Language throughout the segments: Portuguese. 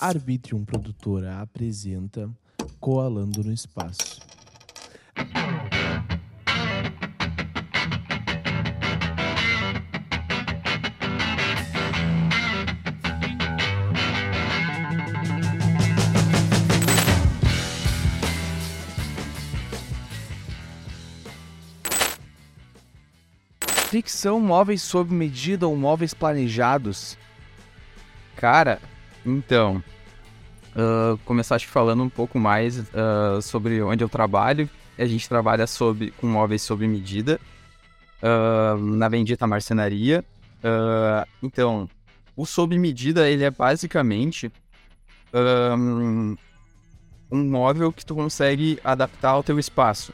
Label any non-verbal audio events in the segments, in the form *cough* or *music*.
Arbitrium Produtora apresenta Coalando no Espaço. O que são móveis sob medida ou móveis planejados? Cara, então, uh, começaste falando um pouco mais uh, sobre onde eu trabalho. A gente trabalha sob, com móveis sob medida uh, na bendita marcenaria. então, o sob medida ele é basicamente um, um móvel que tu consegue adaptar ao teu espaço.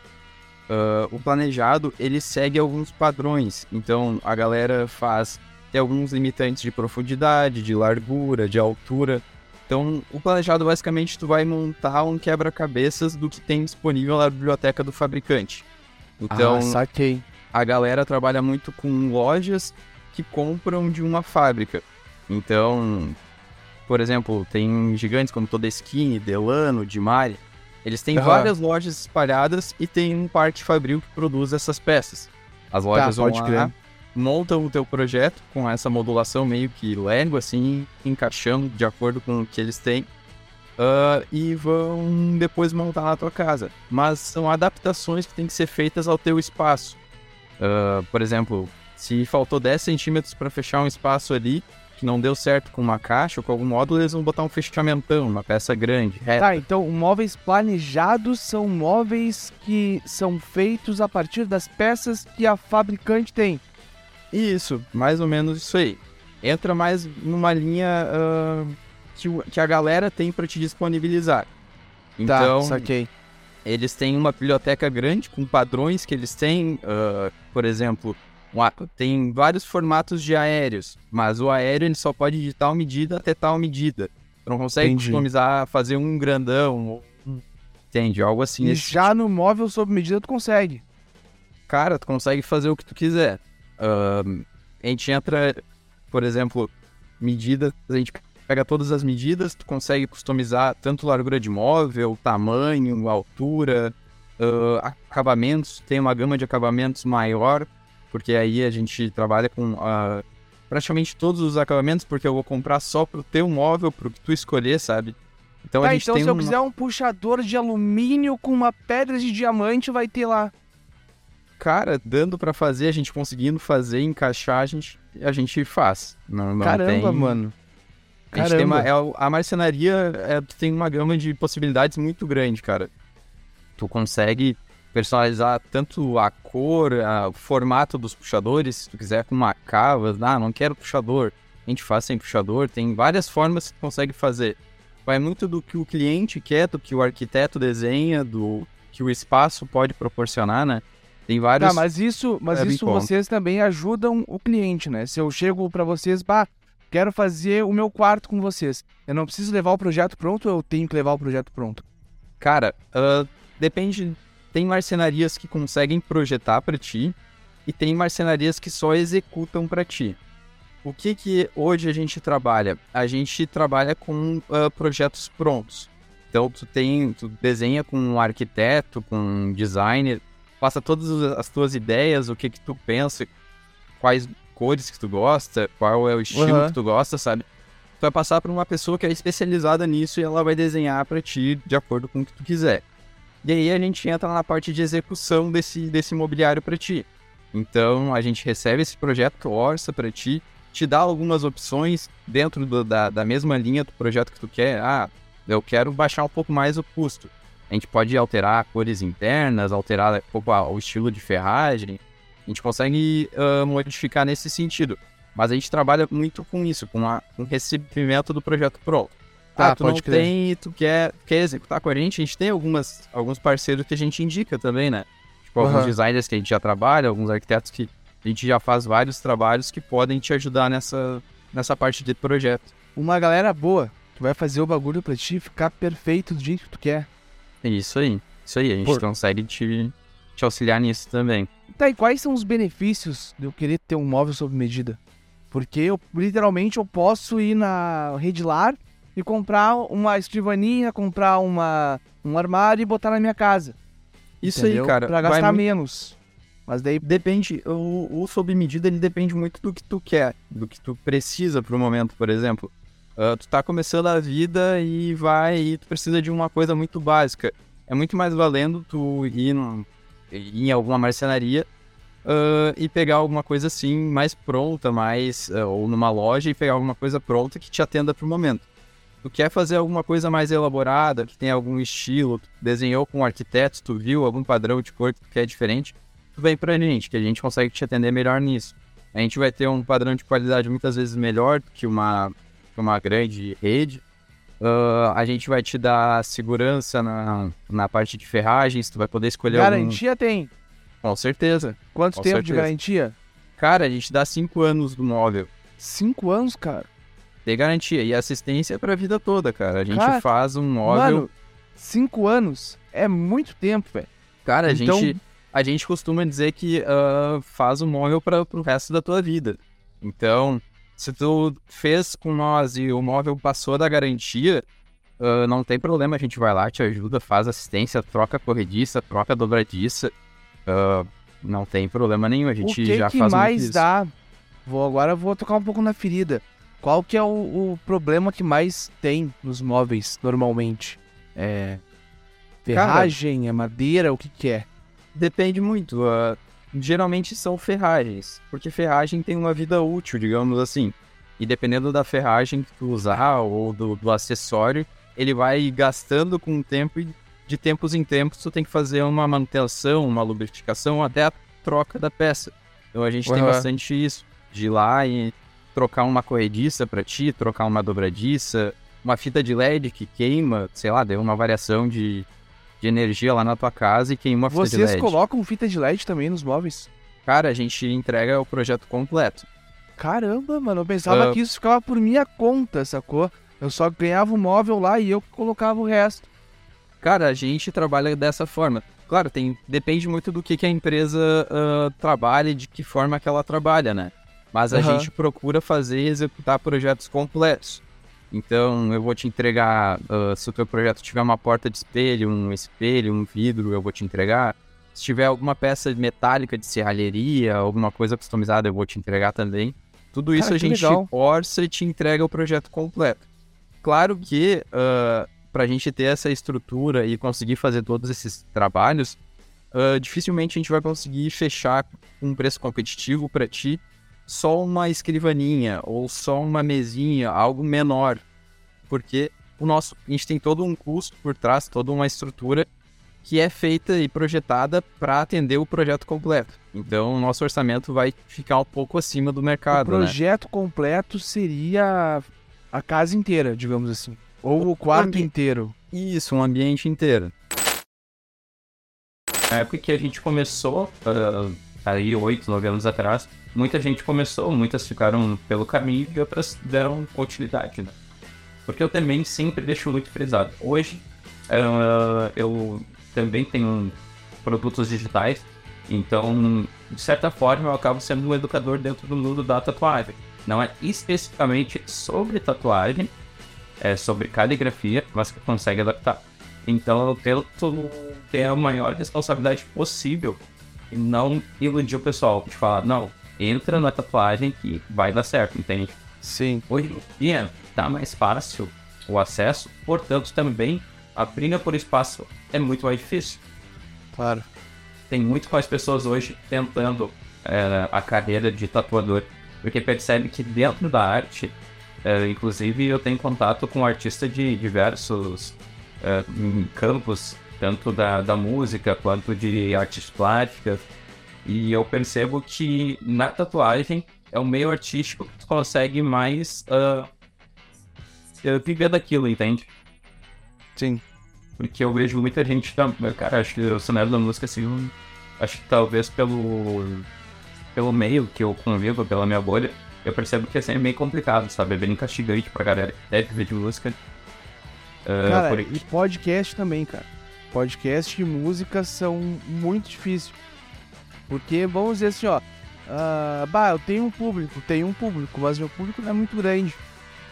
Uh, o planejado ele segue alguns padrões, então a galera faz tem alguns limitantes de profundidade, de largura, de altura. Então, o planejado basicamente tu vai montar um quebra-cabeças do que tem disponível na biblioteca do fabricante. Então, ah, saquei. a galera trabalha muito com lojas que compram de uma fábrica. Então, por exemplo, tem gigantes como Todeskine, Delano, Dimari, eles têm uhum. várias lojas espalhadas e tem um parque fabril que produz essas peças. As lojas tá, vão lá, crer. Montam o teu projeto com essa modulação meio que Lego, assim, encaixando de acordo com o que eles têm. Uh, e vão depois montar na tua casa. Mas são adaptações que têm que ser feitas ao teu espaço. Uh, por exemplo, se faltou 10 centímetros para fechar um espaço ali, que não deu certo com uma caixa ou com algum módulo, eles vão botar um fechamentão, uma peça grande, reta. Tá, então móveis planejados são móveis que são feitos a partir das peças que a fabricante tem. Isso, mais ou menos isso aí. Entra mais numa linha uh, que, que, a galera tem para te disponibilizar. Tá, então, tá, saquei. eles têm uma biblioteca grande com padrões que eles têm, uh, por exemplo, tem vários formatos de aéreos, mas o aéreo ele só pode de tal medida até tal medida. Tu não consegue Entendi. customizar, fazer um grandão, entende? Algo assim. E já tipo. no móvel sob medida tu consegue. Cara, tu consegue fazer o que tu quiser. Uh, a gente entra, por exemplo, medida, a gente pega todas as medidas, tu consegue customizar tanto largura de móvel, tamanho, altura, uh, acabamentos, tem uma gama de acabamentos maior porque aí a gente trabalha com uh, praticamente todos os acabamentos, porque eu vou comprar só pro teu móvel, pro que tu escolher, sabe? Então, tá, então se eu quiser um puxador de alumínio com uma pedra de diamante, vai ter lá. Cara, dando para fazer, a gente conseguindo fazer, encaixar, a gente, a gente faz. Não, não Caramba, tem... mano. A, gente tem uma, é, a marcenaria é, tem uma gama de possibilidades muito grande, cara. Tu consegue personalizar tanto a cor, a, o formato dos puxadores, se tu quiser com uma cava, ah, não quero puxador, a gente faz sem puxador, tem várias formas que tu consegue fazer. Vai muito do que o cliente quer, do que o arquiteto desenha, do que o espaço pode proporcionar, né? Tem vários. Tá, mas isso, mas isso vocês também ajudam o cliente, né? Se eu chego para vocês, bah, quero fazer o meu quarto com vocês. Eu não preciso levar o projeto pronto ou eu tenho que levar o projeto pronto? Cara, uh, depende tem marcenarias que conseguem projetar para ti e tem marcenarias que só executam para ti. O que que hoje a gente trabalha? A gente trabalha com uh, projetos prontos. Então tu tem, tu desenha com um arquiteto, com um designer, passa todas as tuas ideias, o que que tu pensa, quais cores que tu gosta, qual é o estilo uhum. que tu gosta, sabe? Tu vai passar para uma pessoa que é especializada nisso e ela vai desenhar para ti de acordo com o que tu quiser. E aí a gente entra na parte de execução desse, desse imobiliário para ti. Então a gente recebe esse projeto, orça para ti, te dá algumas opções dentro do, da, da mesma linha do projeto que tu quer. Ah, eu quero baixar um pouco mais o custo. A gente pode alterar cores internas, alterar um pouco o estilo de ferragem. A gente consegue uh, modificar nesse sentido. Mas a gente trabalha muito com isso, com, a, com o recebimento do projeto pronto. Tá, ah, tu não crer. tem e tu quer, quer executar com a gente, a gente tem algumas, alguns parceiros que a gente indica também, né? Tipo, uhum. alguns designers que a gente já trabalha, alguns arquitetos que a gente já faz vários trabalhos que podem te ajudar nessa, nessa parte de projeto. Uma galera boa, que vai fazer o bagulho pra ti ficar perfeito do jeito que tu quer. Isso aí, isso aí, a gente Por... consegue te, te auxiliar nisso também. Tá, e quais são os benefícios de eu querer ter um móvel sob medida? Porque eu, literalmente, eu posso ir na Redlar e comprar uma escrivaninha, comprar uma, um armário e botar na minha casa. Isso entendeu? aí, cara. Pra gastar muito- menos. Mas daí Depende, o, o sob medida ele depende muito do que tu quer, do que tu precisa pro momento, por exemplo. Ah, tu tá começando a vida e vai e tu precisa de uma coisa muito básica. É muito mais valendo tu ir, ir em alguma marcenaria ah, e pegar alguma coisa assim mais pronta, mais ah, ou numa loja e pegar alguma coisa pronta que te atenda pro momento. Tu quer fazer alguma coisa mais elaborada, que tem algum estilo, tu desenhou com um arquiteto, tu viu algum padrão de cor que tu quer diferente, tu vem pra gente, que a gente consegue te atender melhor nisso. A gente vai ter um padrão de qualidade muitas vezes melhor do que uma, que uma grande rede. Ah, a gente vai te dar segurança na, na parte de ferragens, tu vai poder escolher algum... garantia tem. Com certeza. Quanto Com tempo de certeza. garantia? Cara, a gente dá 5 anos do móvel. Cinco anos, cara. Tem garantia. E assistência pra vida toda, cara. A gente Cara, faz um móvel... Mano, cinco anos é muito tempo, velho. Cara, a Então- gente, a gente costuma dizer que ah, faz o móvel para pro resto da tua vida. Então, se tu fez com nós e o móvel passou da garantia, ah, não tem problema, a gente vai lá, te ajuda, faz assistência, troca corrediça, troca dobradiça. ah, não tem problema nenhum, a gente que já que faz muito mais isso. dá? Vou agora eu vou tocar um pouco na ferida. Qual que é o, o problema que mais tem nos móveis normalmente? É ferragem, é madeira, o que que é? Depende muito. ah, geralmente são ferragens, porque ferragem tem uma vida útil, digamos assim. E dependendo da ferragem que tu usar ou do, do acessório, ele vai gastando com o tempo e de tempos em tempos tu tem que fazer uma manutenção, uma lubrificação até a troca da peça. Então a gente tem Aham. bastante isso, de ir lá e trocar uma corrediça pra ti, trocar uma dobradiça, uma fita de LED que queima, sei lá, deu uma variação de, de energia lá na tua casa e queima a fita de Vocês LED. colocam fita de LED também nos móveis? Cara, a gente entrega o projeto completo. Caramba, mano, eu pensava Ah. que isso ficava por minha conta, sacou? Eu só ganhava o móvel lá e eu colocava o resto. Cara, a gente trabalha dessa forma. Claro, tem, depende muito do que, que a empresa ah, trabalha e de que forma que ela trabalha, né? Mas a Aham. gente procura fazer e executar projetos completos. Então, eu vou te entregar, ah, se o teu projeto tiver uma porta de espelho, um espelho, um vidro, eu vou te entregar. Se tiver alguma peça metálica de serralheria, alguma coisa customizada, eu vou te entregar também. Tudo isso Cara, a gente legal. orça e te entrega o projeto completo. Claro que para a gente ter essa estrutura e conseguir fazer todos esses trabalhos, ah, dificilmente a gente vai conseguir fechar um preço competitivo para ti só uma escrivaninha ou só uma mesinha, algo menor, porque o nosso a gente tem todo um custo por trás, toda uma estrutura que é feita e projetada para atender o projeto completo. Então, o nosso orçamento vai ficar um pouco acima do o mercado, né? projeto completo seria a casa inteira, digamos assim. Ou o quarto ambi- inteiro. Isso, um ambiente inteiro. Na época que a gente começou, ah, aí oito, nove anos atrás, muita gente começou, muitas ficaram pelo caminho e outras deram continuidade, né? Porque eu também sempre deixo muito frisado. Hoje, ah, eu também tenho produtos digitais, então, de certa forma, eu acabo sendo um educador dentro do mundo da tatuagem. Não é especificamente sobre tatuagem, é sobre caligrafia, mas que consegue adaptar. Então eu tento ter a maior responsabilidade possível e não iludir o pessoal de falar, não, entra na tatuagem que vai dar certo, entende? Sim. Hoje em dia tá mais fácil o acesso, portanto também a briga por espaço é muito mais difícil. Claro. Tem muito mais pessoas hoje tentando é, a carreira de tatuador, porque percebe que dentro da arte, é, inclusive eu tenho contato com artistas de diversos é, campos, tanto da, da música quanto de artes plásticas, e eu percebo que na tatuagem é o meio artístico que tu consegue mais eh, viver daquilo, entende? Sim. Porque eu vejo muita gente, cara, acho que o cenário da música, assim, acho que talvez pelo, pelo meio que eu convivo, pela minha bolha, eu percebo que é sempre meio complicado, sabe? É bem castigante pra galera que deve viver de música. Ah, Cara, e podcast também, cara. Podcast e música são muito difíceis. Porque, vamos dizer assim, ó. ah, bah, eu tenho um público, tenho um público, mas meu público não é muito grande.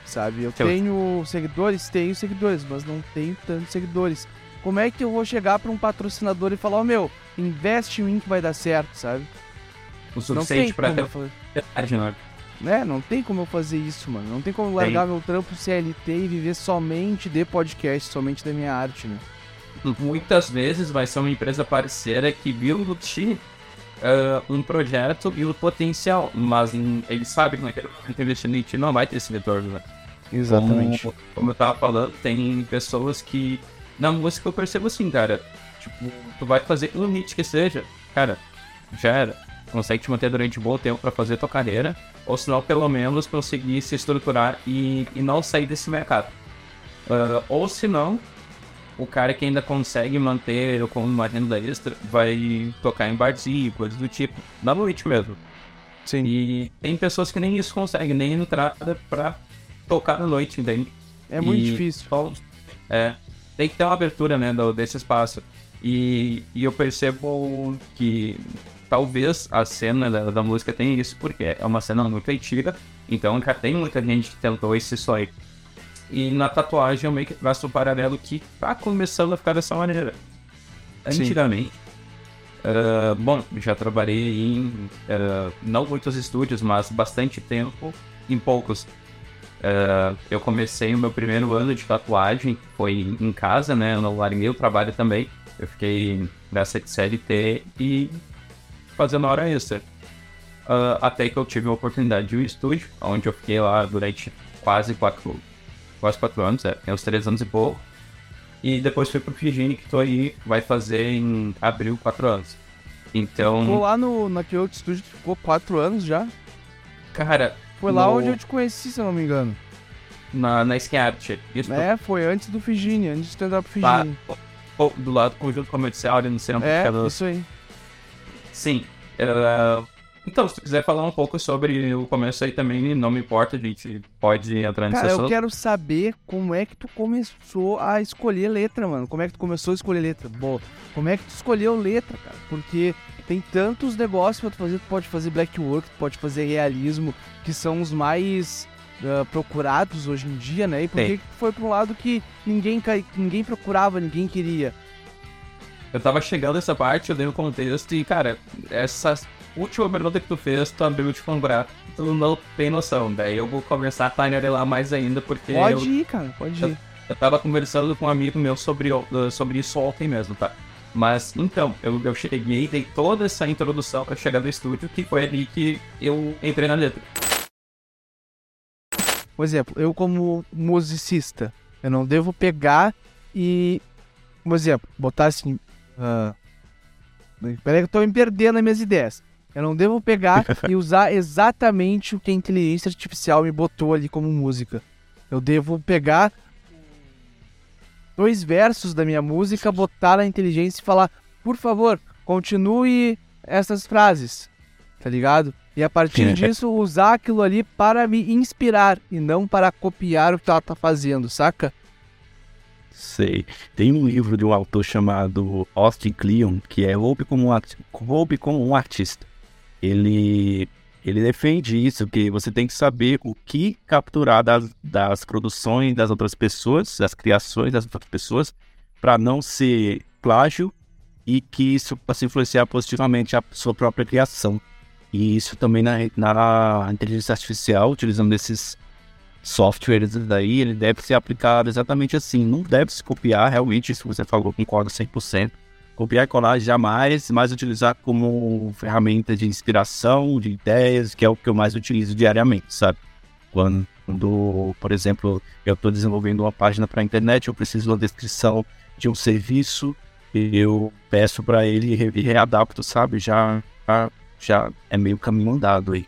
sabe? Eu tenho seguidores, tenho seguidores, mas não tenho tantos seguidores. Como é que eu vou chegar para um patrocinador e falar, ó oh, meu, investe em mim que vai dar certo, sabe? O suficiente para ter *laughs* né? né? Não tem como eu fazer isso, mano. Não tem como largar tem. meu trampo CLT e viver somente de podcast, somente da minha arte, né? Muitas vezes vai ser uma empresa parceira que viu no ti uh, um projeto e o potencial, mas em, eles sabem que naquele momento investindo em ti não vai ter esse retorno, né? Exatamente. Como, como eu tava falando, tem pessoas que. Na música eu percebo assim, cara. Tipo, tu vai fazer um hit que seja, cara, já era consegue te manter durante um bom tempo para fazer tua carreira, ou se não, pelo menos conseguir se estruturar e, e não sair desse mercado. Uh, ou se não, o cara que ainda consegue manter como uma renda extra vai tocar em barzinho, coisas do tipo, na noite mesmo. Sim. E tem pessoas que nem isso conseguem, nem entrada pra tocar na noite, entende? É muito e, difícil. Então, é, tem que ter uma abertura, né, do, desse espaço. E, e eu percebo que talvez a cena da, da, música tenha isso, porque é uma cena muito antiga, então já tem muita gente que tentou esse sonho. E na tatuagem eu meio que traço um paralelo que tá começando a ficar dessa maneira. Antigamente, uh, bom, já trabalhei em uh, não muitos estúdios, mas bastante tempo em poucos. Uh, eu comecei o meu primeiro ano de tatuagem, foi em casa, né? Eu não larguei o trabalho também. Eu fiquei nessa CLT e fazendo hora extra. Uh, até que eu tive a oportunidade de ao estúdio, onde eu fiquei lá durante quase quatro, quase quatro anos, é, tem uns três anos e pouco. E depois fui pro Figini, que tô aí, vai fazer em abril quatro anos. Então. Ficou lá no, naquele outro estúdio que ficou quatro anos já? Cara. Foi lá onde eu te conheci, se eu não me engano. Na, na Skin Art. Isso é, foi antes do Figini, antes de stand-up Figini. Tá, do lado do conjunto comercial ali no centro. É, isso aí. Sim. Uh, então, se tu quiser falar um pouco sobre o começo aí também, não me importa, a gente pode entrar nesse Cara, eu quero saber como é que tu começou a escolher letra, mano. Como é que tu começou a escolher letra? Bom, como é que tu escolheu letra, cara? Porque tem tantos negócios pra tu fazer. Tu pode fazer black work, tu pode fazer realismo, que são os mais uh, procurados hoje em dia, né? E por que foi pra um lado que ninguém, ninguém procurava, ninguém queria? Eu tava chegando nessa parte, eu dei o um contexto e, cara, última pergunta que tu fez, tu abriu de fangrar, tu não tem noção. Daí eu vou começar a tainerelar mais ainda, porque. Pode eu, ir, cara, pode eu, ir. Eu tava conversando com um amigo meu sobre, sobre isso ontem mesmo, tá? Mas então, eu, eu cheguei, dei toda essa introdução para chegar no estúdio, que foi ali que eu entrei na letra. Por exemplo, eu como musicista, eu não devo pegar e, por exemplo, botar assim, Uh, peraí que eu tô me perdendo nas minhas ideias. Eu não devo pegar *laughs* e usar exatamente o que a inteligência artificial me botou ali como música. Eu devo pegar dois versos da minha música, botar na inteligência e falar, por favor, continue essas frases, tá ligado? E a partir disso usar aquilo ali para me inspirar e não para copiar o que ela tá fazendo, saca? Sei. Tem um livro de um autor chamado Austin Kleon, que é Roube como um, como um artista. Ele, ele defende isso, que você tem que saber o que capturar das, das produções das outras pessoas, das criações das outras pessoas, para não ser plágio e que isso possa influenciar positivamente a sua própria criação. E isso também na, na inteligência artificial, utilizando esses softwares daí, ele deve ser aplicado exatamente assim. Não deve se copiar, realmente, isso que você falou, concordo 100%. Copiar e colar jamais, mas utilizar como ferramenta de inspiração, de ideias, que é o que eu mais utilizo diariamente, sabe? Quando, por exemplo, eu estou desenvolvendo uma página para a internet, eu preciso de uma descrição de um serviço, eu peço para ele e readapto, sabe? Já, já, é meio caminho andado aí.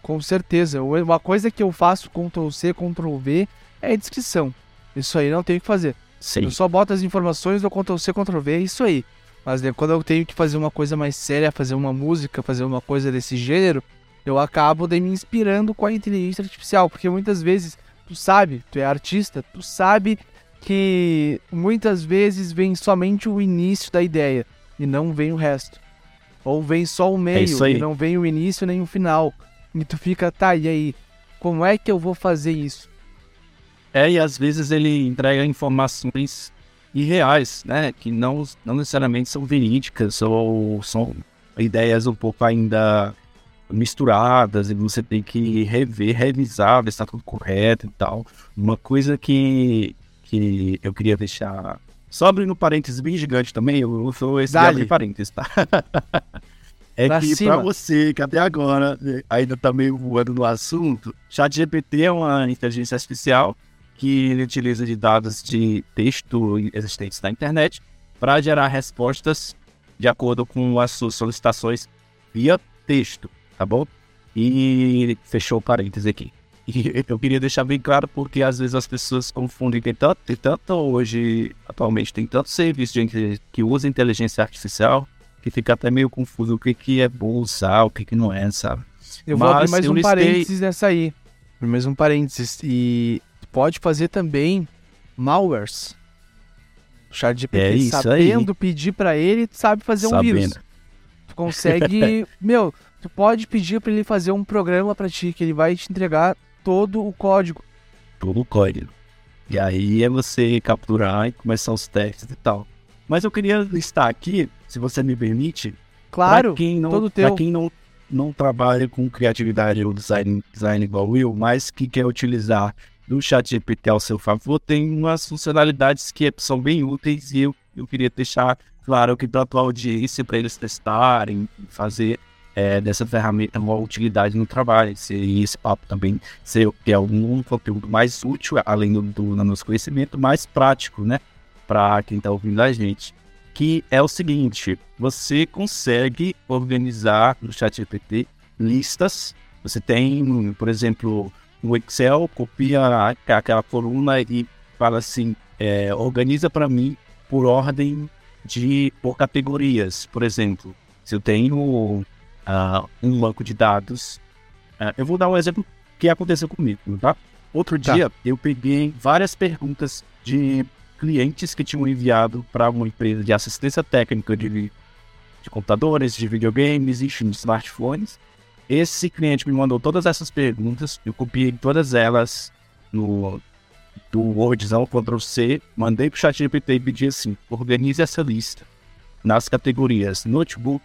Com certeza. Uma coisa que eu faço Ctrl C, Ctrl V é descrição. Isso aí não tenho que fazer. Sim. Eu só boto as informações do Ctrl C, Ctrl V, é isso aí. Mas né, quando eu tenho que fazer uma coisa mais séria, fazer uma música, fazer uma coisa desse gênero, eu acabo de me inspirando com a inteligência artificial, porque muitas vezes tu sabe, tu é artista, tu sabe que muitas vezes vem somente o início da ideia e não vem o resto. Ou vem só o meio é e não vem o início nem o final. E tu fica, tá, e aí? Como é que eu vou fazer isso? É, e às vezes ele entrega informações irreais, né? Que não, não necessariamente são verídicas ou são ideias um pouco ainda misturadas e você tem que rever, revisar, ver se está tudo correto e tal. Uma coisa que, que eu queria deixar. Só abrindo parênteses bem gigante também, eu sou esse abre parênteses, tá? *laughs* é Pra que pra você que até agora né, ainda tá meio voando no assunto, ChatGPT é uma inteligência artificial que ele utiliza de dados de texto existentes na internet para gerar respostas de acordo com as suas solicitações via texto, tá bom? E fechou o parênteses aqui. E *laughs* eu queria deixar bem claro porque às vezes as pessoas confundem, tem tanto, tem tanto hoje, atualmente tem tanto serviço de que usa inteligência artificial que fica até meio confuso o que, que é bom usar, o que, que não é, sabe? Eu vou abrir mais um listei- parênteses nessa aí. Mais um parênteses. E pode fazer também malwares. O chat GPT, É isso aí. sabendo pedir pra ele, sabe fazer um vírus. Sabendo. Tu consegue. *laughs* meu, tu pode pedir pra ele fazer um programa pra ti, que ele vai te entregar todo o código. todo o código. E aí é você capturar e começar os testes e tal. Mas eu queria listar aqui, se você me permite, Claro, quem não, todo teu. quem não, não trabalha com criatividade ou design, design igual eu, mas que quer utilizar do chat GPT ao seu favor, tem umas funcionalidades que são bem úteis e eu, eu queria deixar claro que para a tua audiência, para eles testarem, fazer é, dessa ferramenta uma utilidade no trabalho. E esse papo também ser ter algum conteúdo mais útil, além do, do nosso conhecimento, mais prático, né? Para quem está ouvindo a gente. Que é o seguinte: você consegue organizar no ChatGPT listas. Você tem, por exemplo, no Excel, copia aquela coluna e fala assim: é, organiza para mim por ordem de por categorias. Por exemplo, se eu tenho ah, um banco de dados, ah, eu vou dar um exemplo que aconteceu comigo, tá? Outro Tá. dia eu peguei várias perguntas de clientes que tinham enviado para uma empresa de assistência técnica de, de computadores, de videogames, enfim, de smartphones. Esse cliente me mandou todas essas perguntas, eu copiei todas elas no do Wordzão Ctrl C, mandei pro ChatGPT e pedi assim: organize essa lista nas categorias notebook,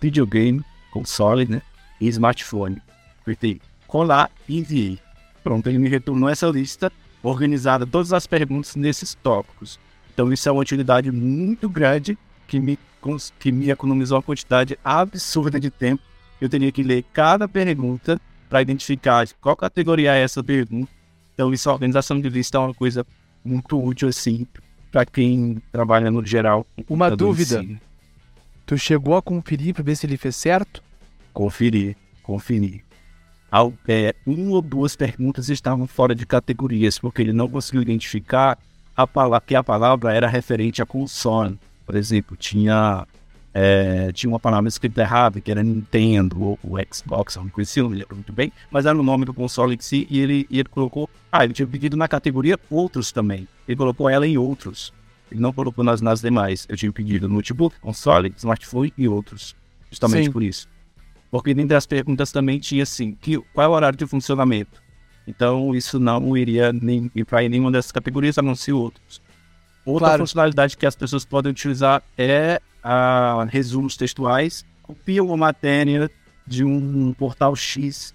videogame, console, né? E smartphone. Apertei colar e enviei. Pronto, ele me retornou essa lista organizada todas as perguntas nesses tópicos. Então isso é uma utilidade muito grande que me, que me economizou uma quantidade absurda de tempo. Eu teria que ler cada pergunta para identificar de qual categoria é essa pergunta. Então isso, a organização de lista é uma coisa muito útil assim para quem trabalha no geral. Uma dúvida. si. Tu chegou a conferir pra ver se ele fez certo? Conferir, conferir. Ao- é, uma ou duas perguntas estavam fora de categorias, porque ele não conseguiu identificar a palavra, que a palavra era referente a console. Por exemplo, tinha, é, tinha uma palavra escrita errada, que era Nintendo ou, ou Xbox, eu não conhecia, não me lembro muito bem, mas era o nome do console em si, e ele, e ele colocou. Ah, ele tinha pedido na categoria outros também. Ele colocou ela em outros. Ele não colocou nas, nas demais. Eu tinha pedido notebook, console, smartphone e outros. Justamente Sim. por isso. Porque dentre as perguntas também tinha assim, que, qual é o horário de funcionamento? Então isso não iria nem, ir para nenhuma dessas categorias, a não ser outros. Outra Claro. funcionalidade que as pessoas podem utilizar é a resumos textuais. Copia uma matéria de um portal X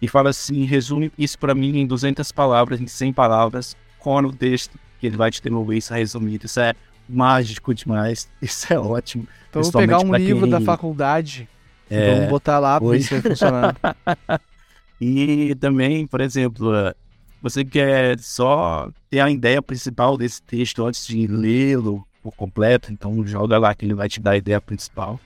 e fala assim, resume isso para mim em 200 palavras, em 100 palavras, com o texto, que ele vai te devolver isso resumido. Isso é mágico demais, *laughs* isso é ótimo. Então vamos pegar um livro quem- da faculdade e É, vamos botar lá se vai funcionar. *laughs* *laughs* E também, por exemplo, eh, você quer só ter a ideia principal desse texto antes de lê-lo por completo, então joga lá que ele vai te dar a ideia principal.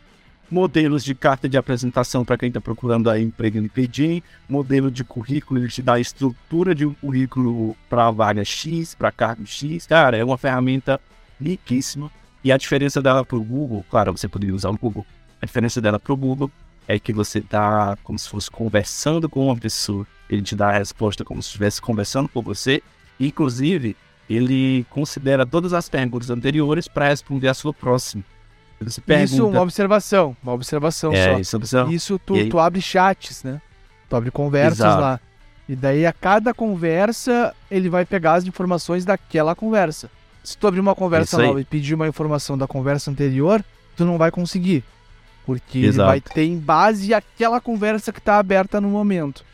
Modelos de carta de apresentação para quem está procurando aí emprego no LinkedIn, modelo de currículo, ele te dá a estrutura de um currículo para vaga X, para cargo X. Cara, é uma ferramenta riquíssima. E a diferença dela para o Google, claro, você poderia usar o Google. A diferença dela para o Google é que você está como se fosse conversando com uma pessoa. Ele te dá a resposta como se estivesse conversando com você. Inclusive, ele considera todas as perguntas anteriores para responder a sua próxima. Pergunta... Isso, uma observação. Uma observação é, só. isso, observa- Isso tu, aí- tu abre chats, né? Tu abre conversas Exato. lá. E daí a cada conversa ele vai pegar as informações daquela conversa. Se tu abrir uma conversa nova e pedir uma informação da conversa anterior, tu não vai conseguir. Porque ele Exato. vai ter em base aquela conversa que tá aberta no momento.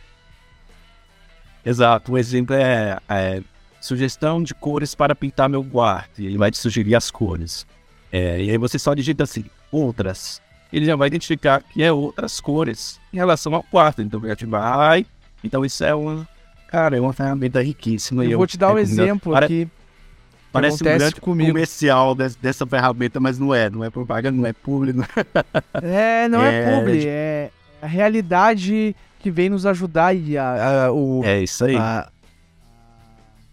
Exato. Um exemplo é, é sugestão de cores para pintar meu quarto. E ele vai te sugerir as cores. É, e aí você só digita assim, outras. Ele já vai identificar que é outras cores em relação ao quarto. Então ele vai. Então isso é uma. Cara, é uma ferramenta riquíssima. e Eu vou te dar um exemplo Pare- aqui. Parece um grande comigo. comercial des- dessa ferramenta, mas não é. Não é propaganda, não é público. É, não é, *laughs* É, publi, de- é a realidade que vem nos ajudar e a, a- o, É isso aí. a-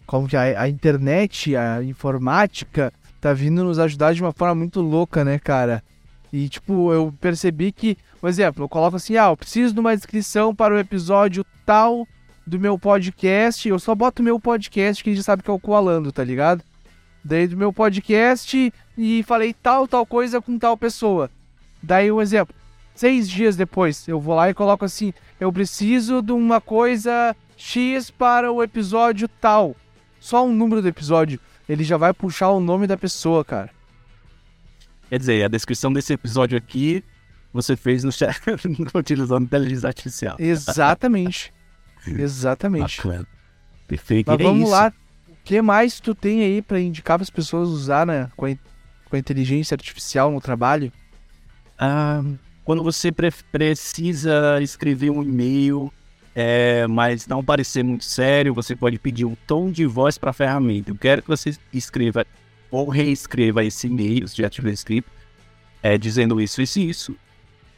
como que a, a internet, a informática tá vindo nos ajudar de uma forma muito louca, né, cara? E tipo, eu percebi que, por exemplo, eu coloco assim, ah, eu preciso de uma descrição para o episódio tal do meu podcast, eu só boto meu podcast que a gente sabe que é o Coalando, tá ligado? Daí do meu podcast e falei tal, tal coisa com tal pessoa. Daí um exemplo. Seis dias depois, eu vou lá e coloco assim: eu preciso de uma coisa X para o episódio tal. Só um número do episódio. Ele já vai puxar o nome da pessoa, cara. Quer dizer, a descrição desse episódio aqui você fez no chat, *laughs* utilizando inteligência artificial. Exatamente. *laughs* Exatamente. Bacana. Perfeito. Mas é vamos isso. lá. O que mais tu tem aí pra indicar para as pessoas usar né, com, a, com a inteligência artificial no trabalho? Ah, quando você pre- precisa escrever um e-mail, é, mas não parecer muito sério, você pode pedir um tom de voz para a ferramenta. Eu quero que você escreva ou reescreva esse e-mail, tiver escrito, é, dizendo isso, isso e isso.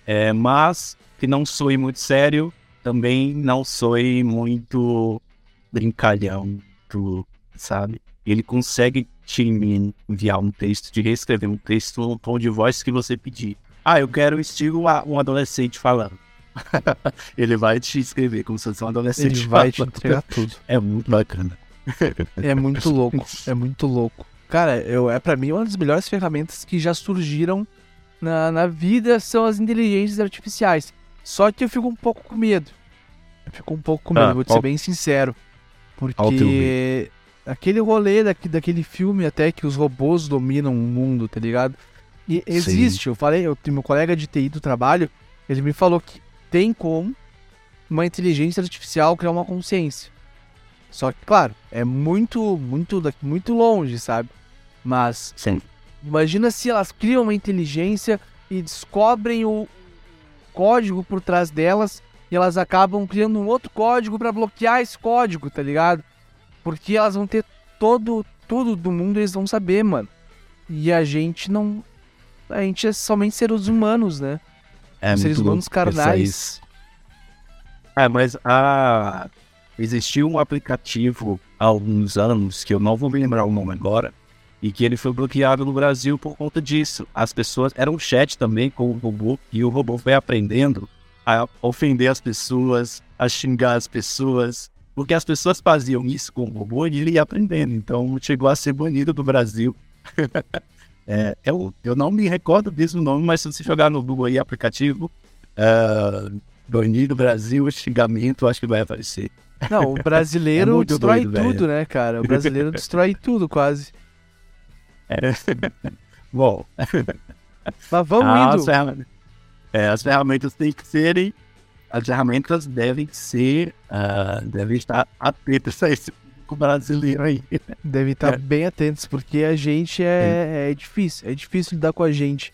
É, mas que não soe muito sério, também não soe muito brincalhão, sabe? Ele consegue te enviar um texto, te reescrever um texto no tom de voz que você pedir. Ah, eu quero estilo um adolescente falando. *laughs* Ele vai te escrever como se fosse um adolescente Ele vai te *laughs* entregar tudo. É muito bacana. É muito *laughs* louco. É muito louco. Cara, eu, é para mim uma das melhores ferramentas que já surgiram na, na vida são as inteligências artificiais. Só que eu fico um pouco com medo. Eu fico um pouco com medo, Ah, vou te ser bem sincero. Porque aquele rolê daqui, daquele filme até que os robôs dominam o mundo, tá ligado? E existe, eu falei, eu, meu colega de TI do trabalho, ele me falou que tem como uma inteligência artificial criar uma consciência. Só que, claro, é muito, muito, muito longe, sabe? Mas Sim. imagina se elas criam uma inteligência e descobrem o código por trás delas e elas acabam criando um outro código pra bloquear esse código, tá ligado? Porque elas vão ter todo, tudo do mundo, eles vão saber, mano. E a gente não. A gente é somente seres humanos, né? É Seres humanos carnais. É, mas ah, existiu um aplicativo há alguns anos, que eu não vou me lembrar o nome agora, e que ele foi bloqueado no Brasil por conta disso. As pessoas. Era um chat também com o robô, e o robô foi aprendendo a ofender as pessoas, a xingar as pessoas. Porque as pessoas faziam isso com o robô e ele ia aprendendo. Então chegou a ser banido do Brasil. *laughs* É, eu, eu não me recordo mesmo o nome, mas se você jogar no Google aí aplicativo, ah, banido Brasil, xingamento, acho que vai aparecer. Não, o *laughs* brasileiro É destrói doido, velho. tudo, né, cara? O brasileiro destrói tudo quase. É. Bom, Mas vamos as, indo. ferramentas, é, as ferramentas têm que serem. As ferramentas devem ser. ah, devem estar atentas a esse público brasileiro aí. Devem estar É. bem atentos, porque a gente é, é difícil. É difícil lidar com a gente.